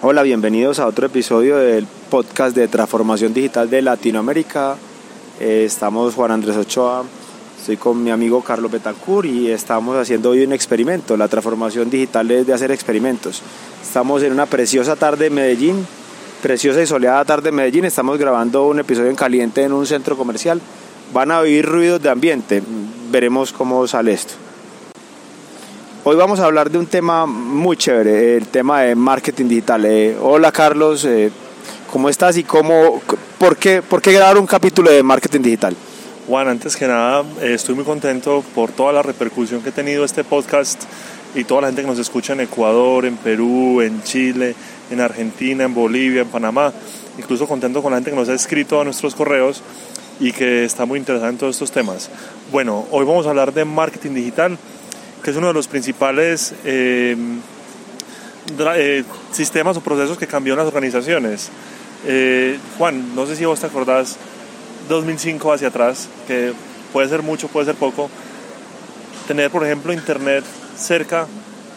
Hola, bienvenidos a otro episodio del podcast de transformación digital de Latinoamérica. Eh, estamos Juan Andrés Ochoa, estoy con mi amigo Carlos Betancourt y estamos haciendo hoy un experimento. La transformación digital es de hacer experimentos. Estamos en una preciosa tarde en Medellín, preciosa y soleada tarde en Medellín. Estamos grabando un episodio en caliente en un centro comercial. Van a oír ruidos de ambiente. Veremos cómo sale esto. Hoy vamos a hablar de un tema muy chévere, el tema de marketing digital. Eh, hola Carlos, eh, ¿cómo estás y cómo, por, qué, por qué grabar un capítulo de marketing digital? Juan, antes que nada, eh, estoy muy contento por toda la repercusión que ha tenido este podcast y toda la gente que nos escucha en Ecuador, en Perú, en Chile, en Argentina, en Bolivia, en Panamá. Incluso contento con la gente que nos ha escrito a nuestros correos y que está muy interesada en todos estos temas. Bueno, hoy vamos a hablar de marketing digital, que es uno de los principales eh, eh, sistemas o procesos que cambió en las organizaciones. Eh, Juan, no sé si vos te acordás 2005 hacia atrás, que puede ser mucho, puede ser poco, tener por ejemplo internet cerca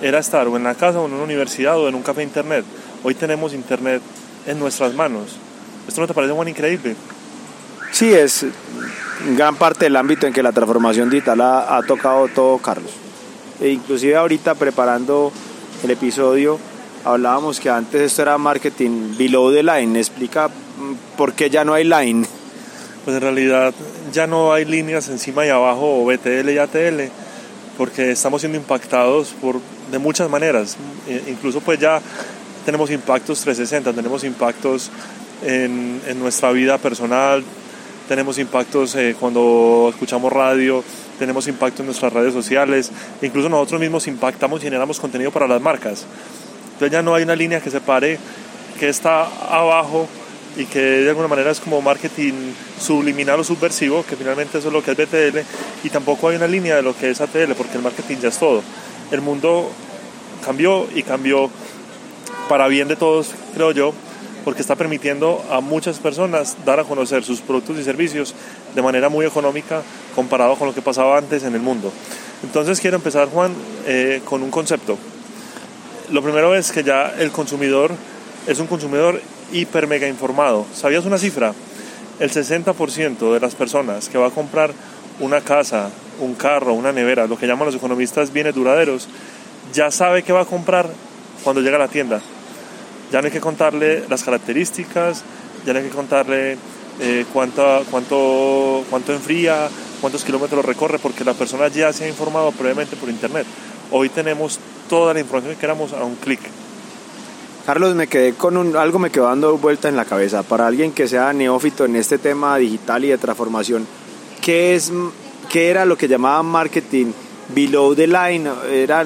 era estar o en la casa o en una universidad o en un café internet. Hoy tenemos internet en nuestras manos. ¿Esto no te parece, Juan, increíble? Sí, es gran parte del ámbito en que la transformación digital ha, ha tocado todo, Carlos. E inclusive ahorita preparando el episodio hablábamos que antes esto era marketing below the line. ¿Explica mm, por qué ya no hay line? Pues en realidad ya no hay líneas encima y abajo o BTL y ATL porque estamos siendo impactados por, de muchas maneras. E, incluso pues ya tenemos impactos 360, tenemos impactos en, en nuestra vida personal, tenemos impactos eh, cuando escuchamos radio, tenemos impacto en nuestras redes sociales, incluso nosotros mismos impactamos y generamos contenido para las marcas. Entonces ya no hay una línea que separe que está abajo y que de alguna manera es como marketing subliminal o subversivo, que finalmente eso es lo que es BTL, y tampoco hay una línea de lo que es ATL, porque el marketing ya es todo. El mundo cambió y cambió para bien de todos, creo yo, porque está permitiendo a muchas personas dar a conocer sus productos y servicios de manera muy económica comparado con lo que pasaba antes en el mundo. Entonces quiero empezar, Juan, eh, con un concepto. Lo primero es que ya el consumidor es un consumidor hiper mega informado. ¿Sabías una cifra? El 60% de las personas que va a comprar una casa, un carro, una nevera, lo que llaman los economistas bienes duraderos, ya sabe qué va a comprar cuando llega a la tienda ya no hay que contarle las características, ya no hay que contarle eh, cuánto, cuánto, cuánto enfría, cuántos kilómetros recorre, porque la persona ya se ha informado previamente por internet. Hoy tenemos toda la información que queramos a un clic. Carlos, me quedé con un, algo me quedó dando vuelta en la cabeza. Para alguien que sea neófito en este tema digital y de transformación, ¿qué, es, qué era lo que llamaban marketing below the line? Era,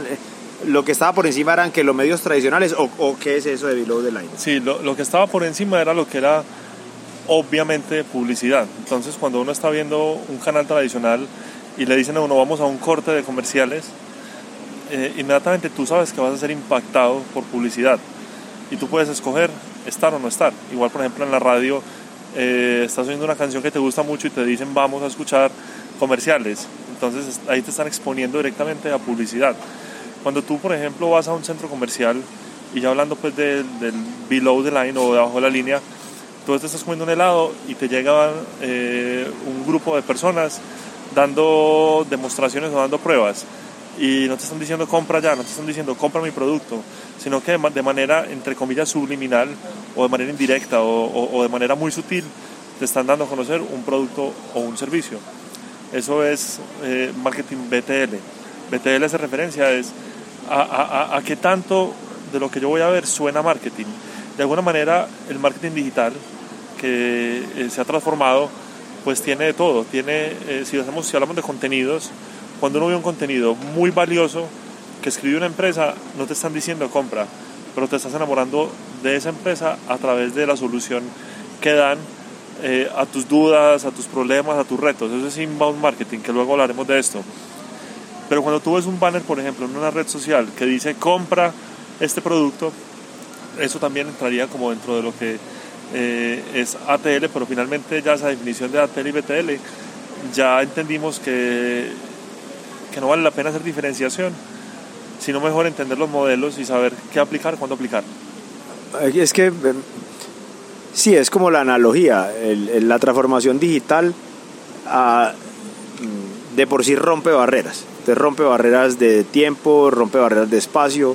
lo que estaba por encima eran que los medios tradicionales o, qué es eso de below the line? Sí, lo, que estaba por encima era lo que era obviamente publicidad. Entonces cuando uno está viendo un canal tradicional y le dicen a uno vamos a un corte de comerciales, eh, inmediatamente tú sabes que vas a ser impactado por publicidad y tú puedes escoger estar o no estar. Igual por ejemplo en la radio eh, estás oyendo una canción que te gusta mucho y te dicen vamos a escuchar comerciales. Entonces ahí te están exponiendo directamente a publicidad. Cuando tú, por ejemplo, vas a un centro comercial y ya hablando pues del, below the line o debajo de la línea, tú te estás comiendo un helado y te llega eh, un grupo de personas dando demostraciones o dando pruebas y no te están diciendo compra ya, no te están diciendo compra mi producto, sino que de manera, entre comillas, subliminal o de manera indirecta o, de manera muy sutil te están dando a conocer un producto o un servicio. Eso es eh, marketing BTL. BTL es referencia, es a, qué tanto de lo que yo voy a ver suena marketing. De alguna manera, el marketing digital que eh, se ha transformado, pues tiene de todo. Tiene, eh, si, hacemos, si hablamos de contenidos, cuando uno ve un contenido muy valioso que escribe una empresa, no te están diciendo compra, pero te estás enamorando de esa empresa a través de la solución que dan eh, a tus dudas, a tus problemas, a tus retos. Eso es inbound marketing, que luego hablaremos de esto. Pero cuando tú ves un banner, por ejemplo, en una red social que dice compra este producto, eso también entraría como dentro de lo que eh, es ATL, pero finalmente ya esa definición de ATL y BTL, ya entendimos que, que no vale la pena hacer diferenciación, sino mejor entender los modelos y saber qué aplicar, cuándo aplicar. es que sí, es como la analogía, la transformación digital ah, de por sí rompe barreras. Te rompe barreras de tiempo, rompe barreras de espacio,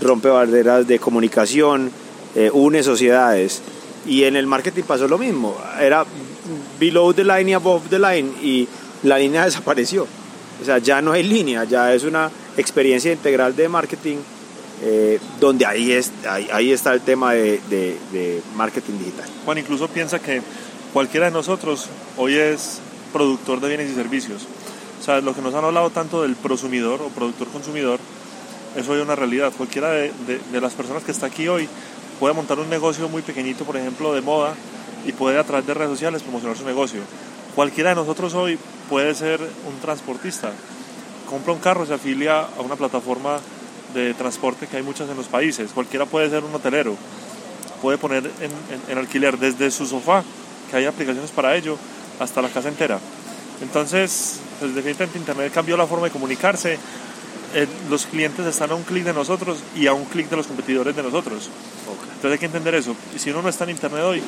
rompe barreras de comunicación, eh, une sociedades. Y en el marketing pasó lo mismo. Era below the line y above the line y la línea desapareció. O sea, ya no hay línea, ya es una experiencia integral de marketing eh, donde ahí, es, ahí, está el tema de, de, marketing digital. Juan incluso piensa que cualquiera de nosotros hoy es productor de bienes y servicios. Sea, lo que nos han hablado tanto del prosumidor o productor consumidor, eso hoy es una realidad. Cualquiera de, de, las personas que está aquí hoy puede montar un negocio muy pequeñito, por ejemplo, de moda, y puede a través de redes sociales promocionar su negocio. Cualquiera de nosotros hoy puede ser un transportista. Compra un carro, se afilia a una plataforma de transporte que hay muchas en los países. Cualquiera puede ser un hotelero. Puede poner en, alquiler desde su sofá, que hay aplicaciones para ello, hasta la casa entera. Entonces, pues definitivamente Internet cambió la forma de comunicarse. Eh, los clientes están a un clic de nosotros y a un clic de los competidores de nosotros. Entonces hay que entender eso. Y si uno no está en Internet hoy,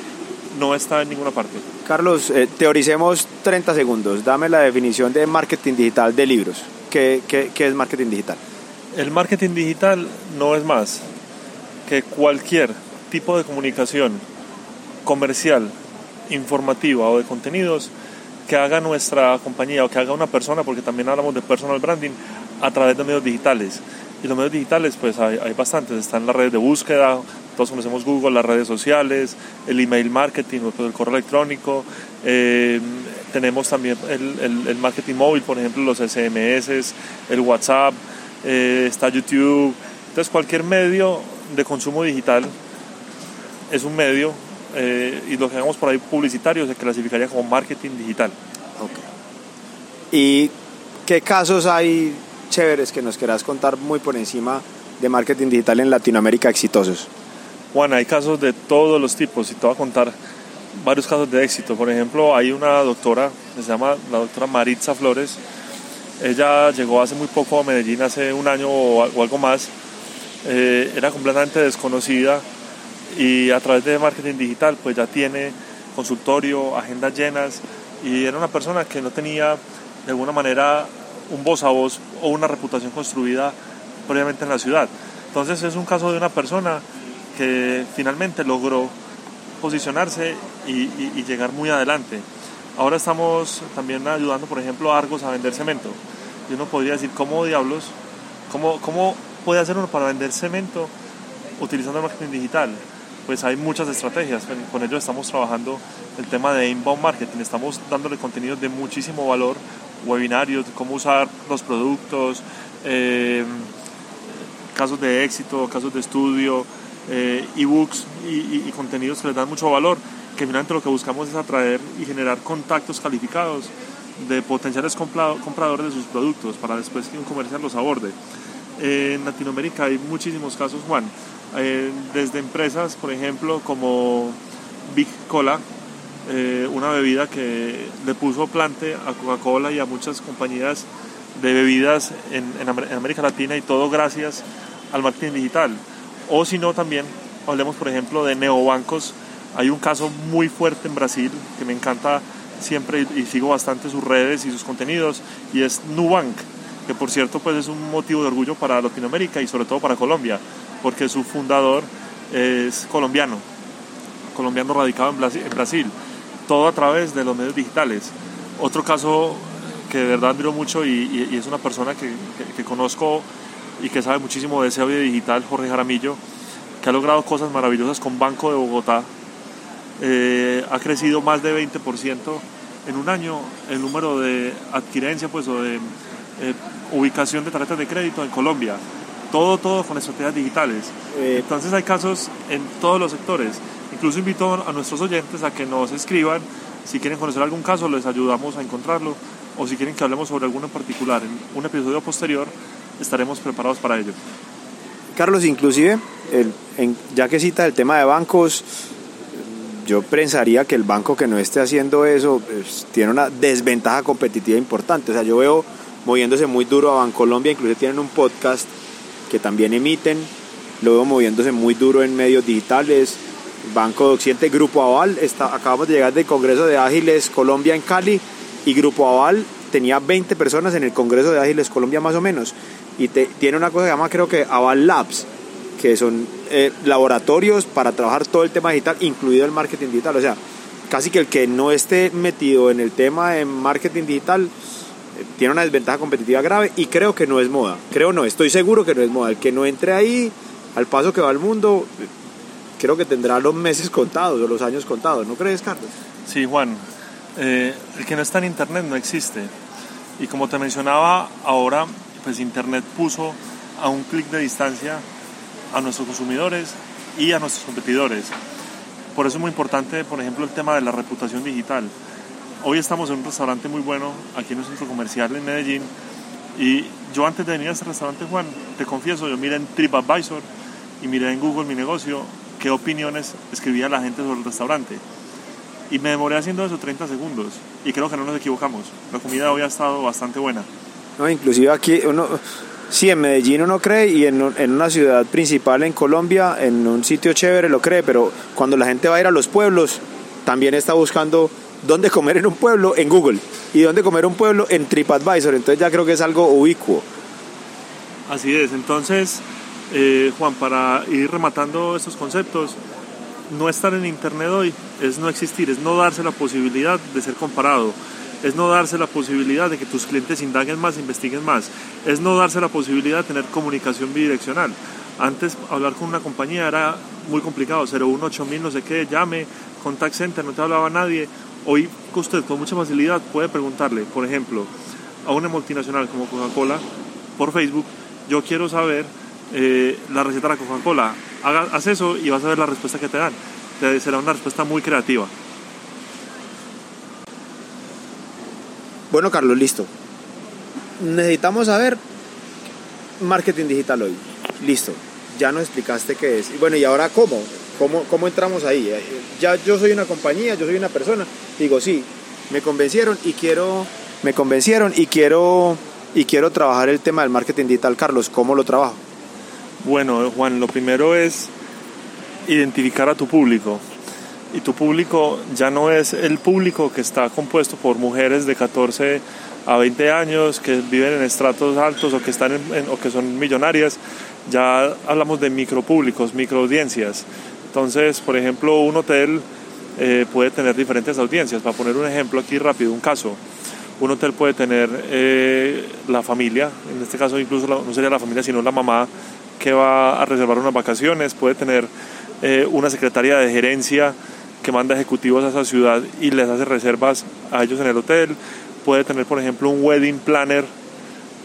no está en ninguna parte. Carlos, eh, teoricemos 30 segundos. Dame la definición de marketing digital de libros. ¿Qué, qué, qué es marketing digital? El marketing digital no es más que cualquier tipo de comunicación comercial, informativa o de contenidos que haga nuestra compañía o que haga una persona, porque también hablamos de personal branding, a través de medios digitales. Y los medios digitales, pues hay, hay bastantes. Están las redes de búsqueda, todos conocemos Google, las redes sociales, el email marketing, el correo electrónico. Eh, tenemos también el, el, marketing móvil, por ejemplo, los SMS, el WhatsApp, eh, está YouTube. Entonces, cualquier medio de consumo digital es un medio eh, y lo que hagamos por ahí publicitario se clasificaría como marketing digital. ¿Y qué casos hay chéveres que nos quieras contar muy por encima de marketing digital en Latinoamérica exitosos? Juan, hay casos de todos los tipos y te voy a contar varios casos de éxito. Por ejemplo, hay una doctora, se llama la doctora Maritza Flores. Ella llegó hace muy poco a Medellín, hace un año o, algo más. Eh, era completamente desconocida y a través de marketing digital pues ya tiene consultorio, agendas llenas y era una persona que no tenía de alguna manera un voz a voz o una reputación construida previamente en la ciudad. Entonces es un caso de una persona que finalmente logró posicionarse y, llegar muy adelante. Ahora estamos también ayudando, por ejemplo, a Argos a vender cemento. Y uno podría decir, ¿cómo diablos? ¿Cómo, cómo puede hacer uno para vender cemento utilizando el marketing digital? Pues hay muchas estrategias. Con ello estamos trabajando el tema de inbound marketing. Estamos dándole contenidos de muchísimo valor webinarios, cómo usar los productos, eh, casos de éxito, casos de estudio, eh, ebooks y, contenidos que les dan mucho valor, que finalmente lo que buscamos es atraer y generar contactos calificados de potenciales compradores de sus productos para después que un comercial los aborde. En Latinoamérica hay muchísimos casos, Juan, eh, desde empresas, por ejemplo, como Big Cola, eh, una bebida que le puso plante a Coca-Cola y a muchas compañías de bebidas en, América Latina y todo gracias al marketing digital. O si no, también hablemos, por ejemplo, de neobancos. Hay un caso muy fuerte en Brasil que me encanta siempre y, sigo bastante sus redes y sus contenidos y es Nubank, que por cierto pues es un motivo de orgullo para Latinoamérica y sobre todo para Colombia, porque su fundador es colombiano, colombiano radicado en Brasil todo a través de los medios digitales. Otro caso que de verdad admiro mucho y, es una persona que, conozco y que sabe muchísimo de ese audio digital, Jorge Jaramillo, que ha logrado cosas maravillosas con Banco de Bogotá. Eh, ha crecido más de 20% en un año el número de adquirencia pues, o de eh, ubicación de tarjetas de crédito en Colombia. Todo, todo con estrategias digitales. Eh, Entonces hay casos en todos los sectores. Incluso invito a nuestros oyentes a que nos escriban si quieren conocer algún caso, les ayudamos a encontrarlo o si quieren que hablemos sobre alguno en particular en un episodio posterior, estaremos preparados para ello. Carlos, inclusive, ya que cita el tema de bancos, yo pensaría que el banco que no esté haciendo eso pues, tiene una desventaja competitiva importante. O sea, yo veo moviéndose muy duro a Bancolombia, inclusive tienen un podcast que también emiten lo veo moviéndose muy duro en medios digitales. Banco de Occidente, Grupo Aval, está, acabamos de llegar del Congreso de Ágiles Colombia en Cali y Grupo Aval tenía 20 personas en el Congreso de Ágiles Colombia más o menos y tiene una cosa que llama creo que Aval Labs, que son eh, laboratorios para trabajar todo el tema digital, incluido el marketing digital. O sea, casi que el que no esté metido en el tema de marketing digital tiene una desventaja competitiva grave y creo que no es moda. Creo no, estoy seguro que no es moda. El que no entre ahí, al paso que va el mundo, creo que tendrá los meses contados o los años contados. ¿No crees, Carlos? Sí, Juan. Eh, el que no está en Internet no existe. Y como te mencionaba, ahora pues Internet puso a un clic de distancia a nuestros consumidores y a nuestros competidores. Por eso es muy importante, por ejemplo, el tema de la reputación digital. Hoy estamos en un restaurante muy bueno aquí en un centro comercial en Medellín y yo antes de venir a este restaurante, Juan, te confieso, yo miré en TripAdvisor y miré en Google mi negocio qué opiniones escribía la gente sobre el restaurante. Y me demoré haciendo eso 30 segundos y creo que no nos equivocamos. La comida hoy ha estado bastante buena. No, inclusive aquí uno, sí, en Medellín uno cree y en, en, una ciudad principal en Colombia, en un sitio chévere lo cree, pero cuando la gente va a ir a los pueblos, también está buscando dónde comer en un pueblo en Google y dónde comer un pueblo en TripAdvisor. Entonces ya creo que es algo ubicuo. Así es, entonces, eh, Juan, para ir rematando estos conceptos, no estar en Internet hoy es no existir, es no darse la posibilidad de ser comparado es no darse la posibilidad de que tus clientes indaguen más, investiguen más, es no darse la posibilidad de tener comunicación bidireccional. Antes hablar con una compañía era muy complicado, 018000 no sé qué, llame, contact center, no te hablaba nadie. Hoy usted con mucha facilidad puede preguntarle, por ejemplo, a una multinacional como Coca-Cola por Facebook, yo quiero saber eh, la receta de la Coca-Cola. Haz eso y vas a ver la respuesta que te dan. Te será una respuesta muy creativa. Bueno, Carlos, listo. Necesitamos saber marketing digital hoy. Listo. Ya nos explicaste qué es. Bueno, ¿y ahora cómo? ¿Cómo, cómo entramos ahí? Eh, ya yo soy una compañía, yo soy una persona. Digo, sí, me convencieron y quiero, me convencieron y quiero, y quiero trabajar el tema del marketing digital. Carlos, ¿cómo lo trabajo? Bueno, Juan, lo primero es identificar a tu público y tu público ya no es el público que está compuesto por mujeres de 14 a 20 años que viven en estratos altos o que, están o que son millonarias, ya hablamos de micropúblicos, microaudiencias. Entonces, por ejemplo, un hotel eh, puede tener diferentes audiencias. Para poner un ejemplo aquí rápido, un caso. Un hotel puede tener eh, la familia, en este caso incluso no sería la familia, sino la mamá que va a reservar unas vacaciones, puede tener eh, una secretaria de gerencia que manda ejecutivos a esa ciudad y les hace reservas a ellos en el hotel. Puede tener, por ejemplo, un wedding planner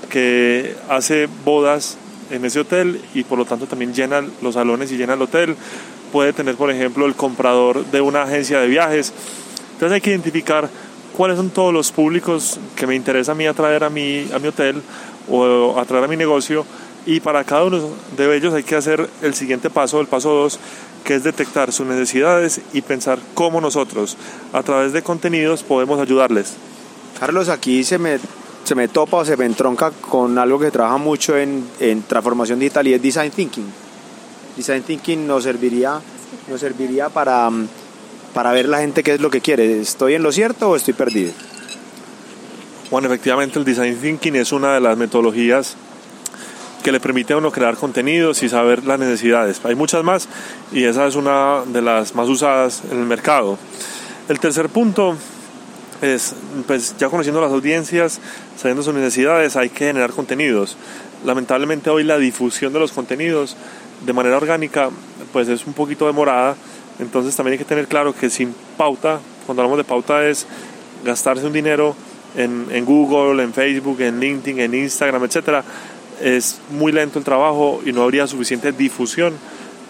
que hace bodas en ese hotel y por lo tanto también llena los salones y llena el hotel. Puede tener, por ejemplo, el comprador de una agencia de viajes. Entonces hay que identificar cuáles son todos los públicos que me interesa a mí atraer a mi, a mi hotel o atraer a mi negocio y para cada uno de ellos hay que hacer el siguiente paso, el paso 2, que es detectar sus necesidades y pensar cómo nosotros, a través de contenidos, podemos ayudarles. Carlos, aquí se me, se me topa o se me entronca con algo que trabaja mucho en, en transformación digital y es Design Thinking. Design Thinking nos serviría, nos serviría para, para ver la gente qué es lo que quiere. ¿Estoy en lo cierto o estoy perdido? Bueno, efectivamente el Design Thinking es una de las metodologías que le permite a uno crear contenidos y saber las necesidades. Hay muchas más y esa es una de las más usadas en el mercado. El tercer punto es, pues ya conociendo las audiencias, sabiendo sus necesidades, hay que generar contenidos. Lamentablemente hoy la difusión de los contenidos de manera orgánica pues es un poquito demorada, entonces también hay que tener claro que sin pauta, cuando hablamos de pauta es gastarse un dinero en, Google, en Facebook, en LinkedIn, en Instagram, etcétera, es muy lento el trabajo y no habría suficiente difusión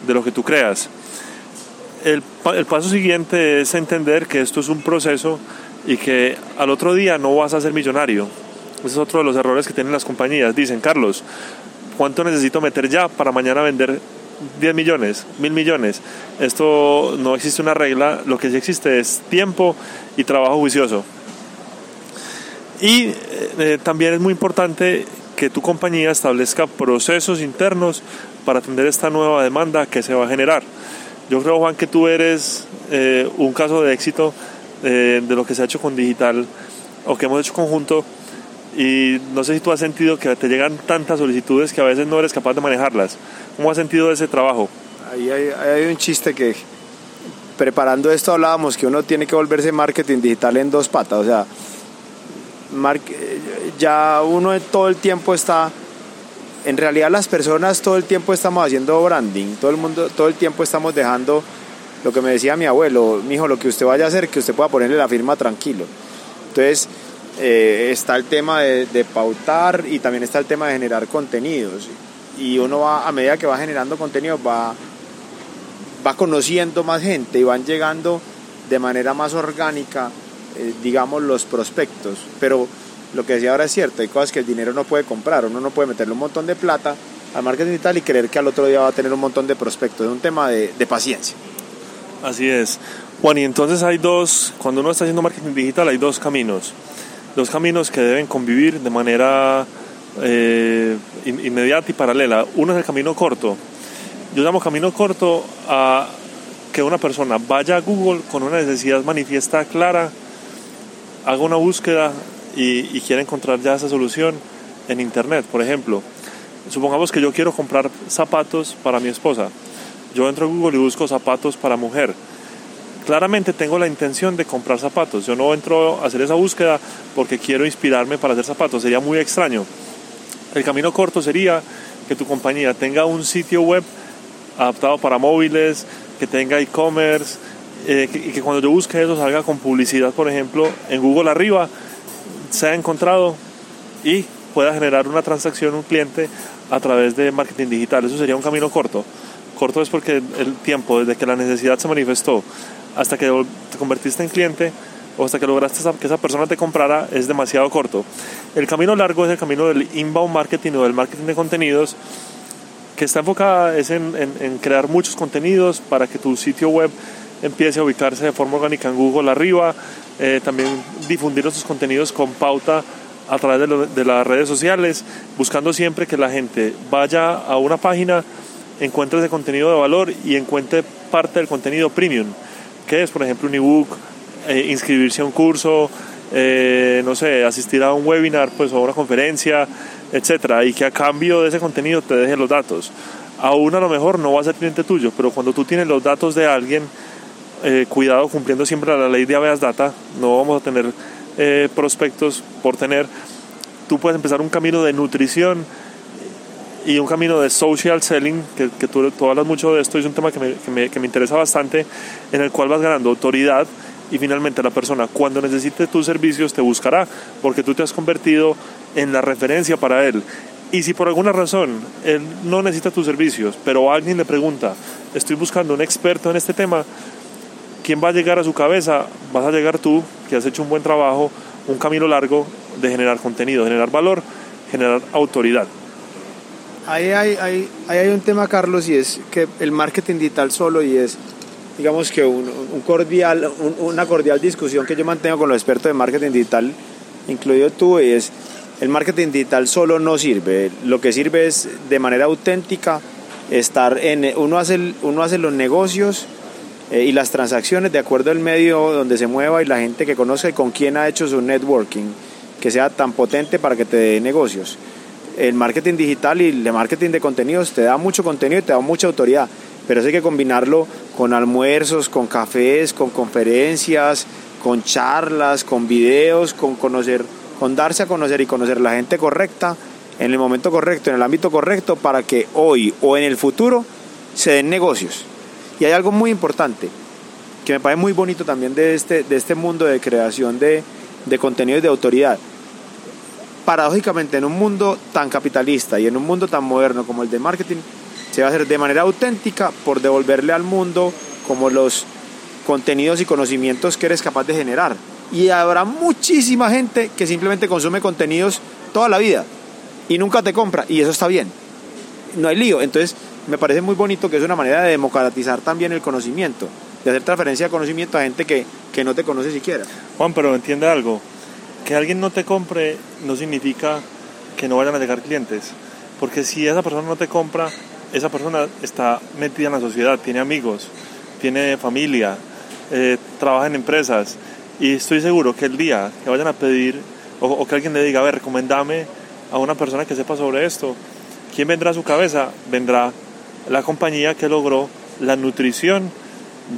de lo que tú creas. El, el, paso siguiente es entender que esto es un proceso y que al otro día no vas a ser millonario. Ese es otro de los errores que tienen las compañías. Dicen, Carlos, ¿cuánto necesito meter ya para mañana vender 10 millones, mil millones? Esto no existe una regla, lo que sí existe es tiempo y trabajo juicioso. Y eh, también es muy importante que tu compañía establezca procesos internos para atender esta nueva demanda que se va a generar. Yo creo, Juan, que tú eres eh, un caso de éxito eh, de lo que se ha hecho con digital o que hemos hecho conjunto y no sé si tú has sentido que te llegan tantas solicitudes que a veces no eres capaz de manejarlas. ¿Cómo has sentido ese trabajo? Ahí hay, hay un chiste que preparando esto hablábamos que uno tiene que volverse marketing digital en dos patas, o sea, ya uno todo el tiempo está en realidad las personas todo el tiempo estamos haciendo branding, todo el mundo todo el tiempo estamos dejando lo que me decía mi abuelo, mi hijo, lo que usted vaya a hacer, que usted pueda ponerle la firma tranquilo. Entonces, eh, está el tema de, pautar y también está el tema de generar contenidos. Y uno va, a medida que va generando contenido, va, va conociendo más gente y van llegando de manera más orgánica, eh, digamos, los prospectos. Pero lo que decía ahora es cierto, hay cosas que el dinero no puede comprar, uno no puede meterle un montón de plata al marketing digital y creer que al otro día va a tener un montón de prospectos. Es un tema de, paciencia. Así es. Juan, y entonces hay dos, cuando uno está haciendo marketing digital hay dos caminos. Dos caminos que deben convivir de manera eh, inmediata y paralela. Uno es el camino corto, yo llamo camino corto a que una persona vaya a Google con una necesidad manifiesta clara, haga una búsqueda y, quiera encontrar ya esa solución en Internet. Por ejemplo, supongamos que yo quiero comprar zapatos para mi esposa. Yo entro a Google y busco zapatos para mujer. Claramente tengo la intención de comprar zapatos. Yo no entro a hacer esa búsqueda porque quiero inspirarme para hacer zapatos. Sería muy extraño. El camino corto sería que tu compañía tenga un sitio web adaptado para móviles, que tenga e-commerce eh, y que cuando yo busque eso salga con publicidad, por ejemplo, en Google arriba, sea encontrado y pueda generar una transacción un cliente a través de marketing digital. Eso sería un camino corto. Corto es porque el tiempo desde que la necesidad se manifestó hasta que te convertiste en cliente o hasta que lograste que esa persona te comprara es demasiado corto. El camino largo es el camino del inbound marketing o del marketing de contenidos que está enfocada es en, crear muchos contenidos para que tu sitio web empiece a ubicarse de forma orgánica en Google arriba, eh, también difundir esos contenidos con pauta a través de, de, las redes sociales, buscando siempre que la gente vaya a una página, encuentre ese contenido de valor y encuentre parte del contenido premium, que es, por ejemplo, un ebook, eh, inscribirse a un curso, eh, no sé, asistir a un webinar pues, o a una conferencia, etcétera, y que a cambio de ese contenido te deje los datos. Aún a lo mejor no va a ser cliente tuyo, pero cuando tú tienes los datos de alguien, eh, cuidado cumpliendo siempre la ley de habeas data, no vamos a tener eh, prospectos por tener. Tú puedes empezar un camino de nutrición y un camino de social selling, que, que tú, hablas mucho de esto, es un tema que me, que me, que me interesa bastante, en el cual vas ganando autoridad y finalmente la persona cuando necesite tus servicios te buscará porque tú te has convertido en la referencia para él. Y si por alguna razón él no necesita tus servicios, pero alguien le pregunta, estoy buscando un experto en este tema, ¿quién va a llegar a su cabeza? Vas a llegar tú, que has hecho un buen trabajo, un camino largo de generar contenido, generar valor, generar autoridad. Ahí hay, ahí hay un tema, Carlos, y es que el marketing digital solo y es digamos que un, cordial, una cordial discusión que yo mantengo con los expertos de marketing digital, incluido tú, es el marketing digital solo no sirve. Lo que sirve es de manera auténtica estar en uno hace uno hace los negocios eh, y las transacciones de acuerdo al medio donde se mueva y la gente que conoce y con quién ha hecho su networking que sea tan potente para que te dé negocios. El marketing digital y el marketing de contenidos te da mucho contenido y te da mucha autoridad, pero eso hay que combinarlo con almuerzos, con cafés, con conferencias, con charlas, con videos, con conocer, con darse a conocer y conocer la gente correcta en el momento correcto, en el ámbito correcto, para que hoy o en el futuro se den negocios. Y hay algo muy importante, que me parece muy bonito también de este, de este mundo de creación de, de contenidos de autoridad. Paradójicamente, en un mundo tan capitalista y en un mundo tan moderno como el de marketing, se va a hacer de manera auténtica por devolverle al mundo como los contenidos y conocimientos que eres capaz de generar. Y habrá muchísima gente que simplemente consume contenidos toda la vida y nunca te compra y eso está bien. No hay lío. Entonces me parece muy bonito que es una manera de democratizar también el conocimiento, de hacer transferencia de conocimiento a gente que, que no te conoce siquiera. Juan, pero entiende algo. Que alguien no te compre no significa que no vayan a llegar clientes. Porque si esa persona no te compra, esa persona está metida en la sociedad, tiene amigos, tiene familia, eh, trabaja en empresas y estoy seguro que el día que vayan a pedir o, que alguien le diga, a ver, recomendame a una persona que sepa sobre esto, ¿quién vendrá a su cabeza? Vendrá la compañía que logró la nutrición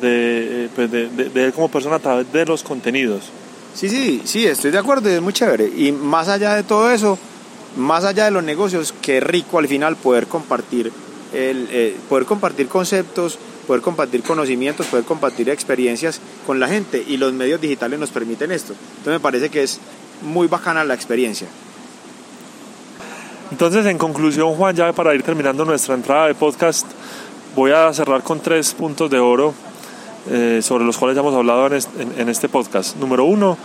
de, pues de, de, él como persona a través de los contenidos. Sí, sí, sí, estoy de acuerdo, es muy chévere. Y más allá de todo eso, más allá de los negocios, qué rico al final poder compartir, el, eh, poder compartir conceptos, poder compartir conocimientos, poder compartir experiencias con la gente y los medios digitales nos permiten esto. Entonces me parece que es muy bacana la experiencia. Entonces, en conclusión, Juan, ya para ir terminando nuestra entrada de podcast, voy a cerrar con tres puntos de oro eh, sobre los cuales ya hemos hablado en este, podcast. Número uno,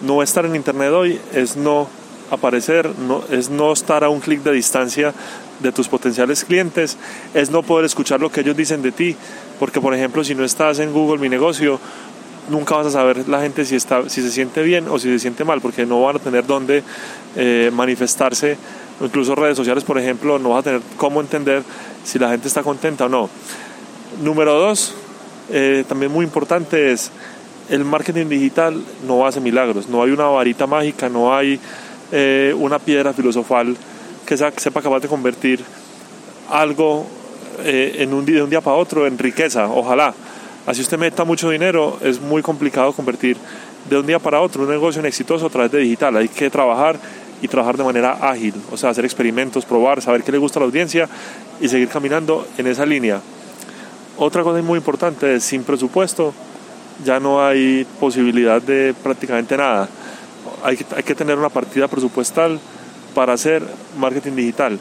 no estar en Internet hoy es no aparecer, no, es no estar a un clic de distancia de tus potenciales clientes, es no poder escuchar lo que ellos dicen de ti, porque por ejemplo si no estás en Google Mi Negocio, nunca vas a saber la gente si, está, si se siente bien o si se siente mal, porque no van a tener dónde eh, manifestarse, incluso redes sociales, por ejemplo, no vas a tener cómo entender si la gente está contenta o no. Número dos, eh, también muy importante es, el marketing digital no hace milagros, no hay una varita mágica, no hay eh, una piedra filosofal que sepa capaz de convertir algo en un de un día para otro en riqueza, ojalá Así usted meta mucho dinero, es muy complicado convertir de un día para otro un negocio en exitoso a través de digital. Hay que trabajar y trabajar de manera ágil, o sea, hacer experimentos, probar, saber qué le gusta a la audiencia y seguir caminando en esa línea. Otra cosa muy importante es, sin presupuesto ya no hay posibilidad de prácticamente nada. Hay que, hay que tener una partida presupuestal para hacer marketing digital.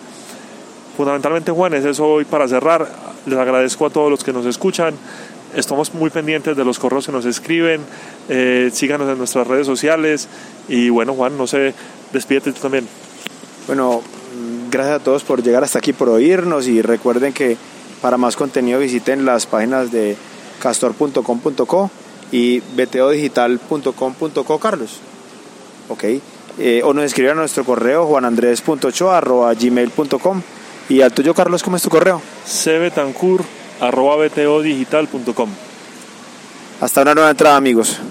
Fundamentalmente, Juan, es eso hoy para cerrar. Les agradezco a todos los que nos escuchan. Estamos muy pendientes de los correos que nos escriben. Eh, síganos en nuestras redes sociales. Y bueno, Juan, no sé, despídete tú también. Bueno, gracias a todos por llegar hasta aquí, por oírnos. Y recuerden que para más contenido visiten las páginas de castor.com.co y btodigital.com.co, Carlos. Ok. Eh, o nos escriban a nuestro correo juanandres.ochoa.gmail.com y al tuyo, Carlos, ¿cómo es tu correo? cbetancur arroba btodigital.com. Hasta una nueva entrada amigos.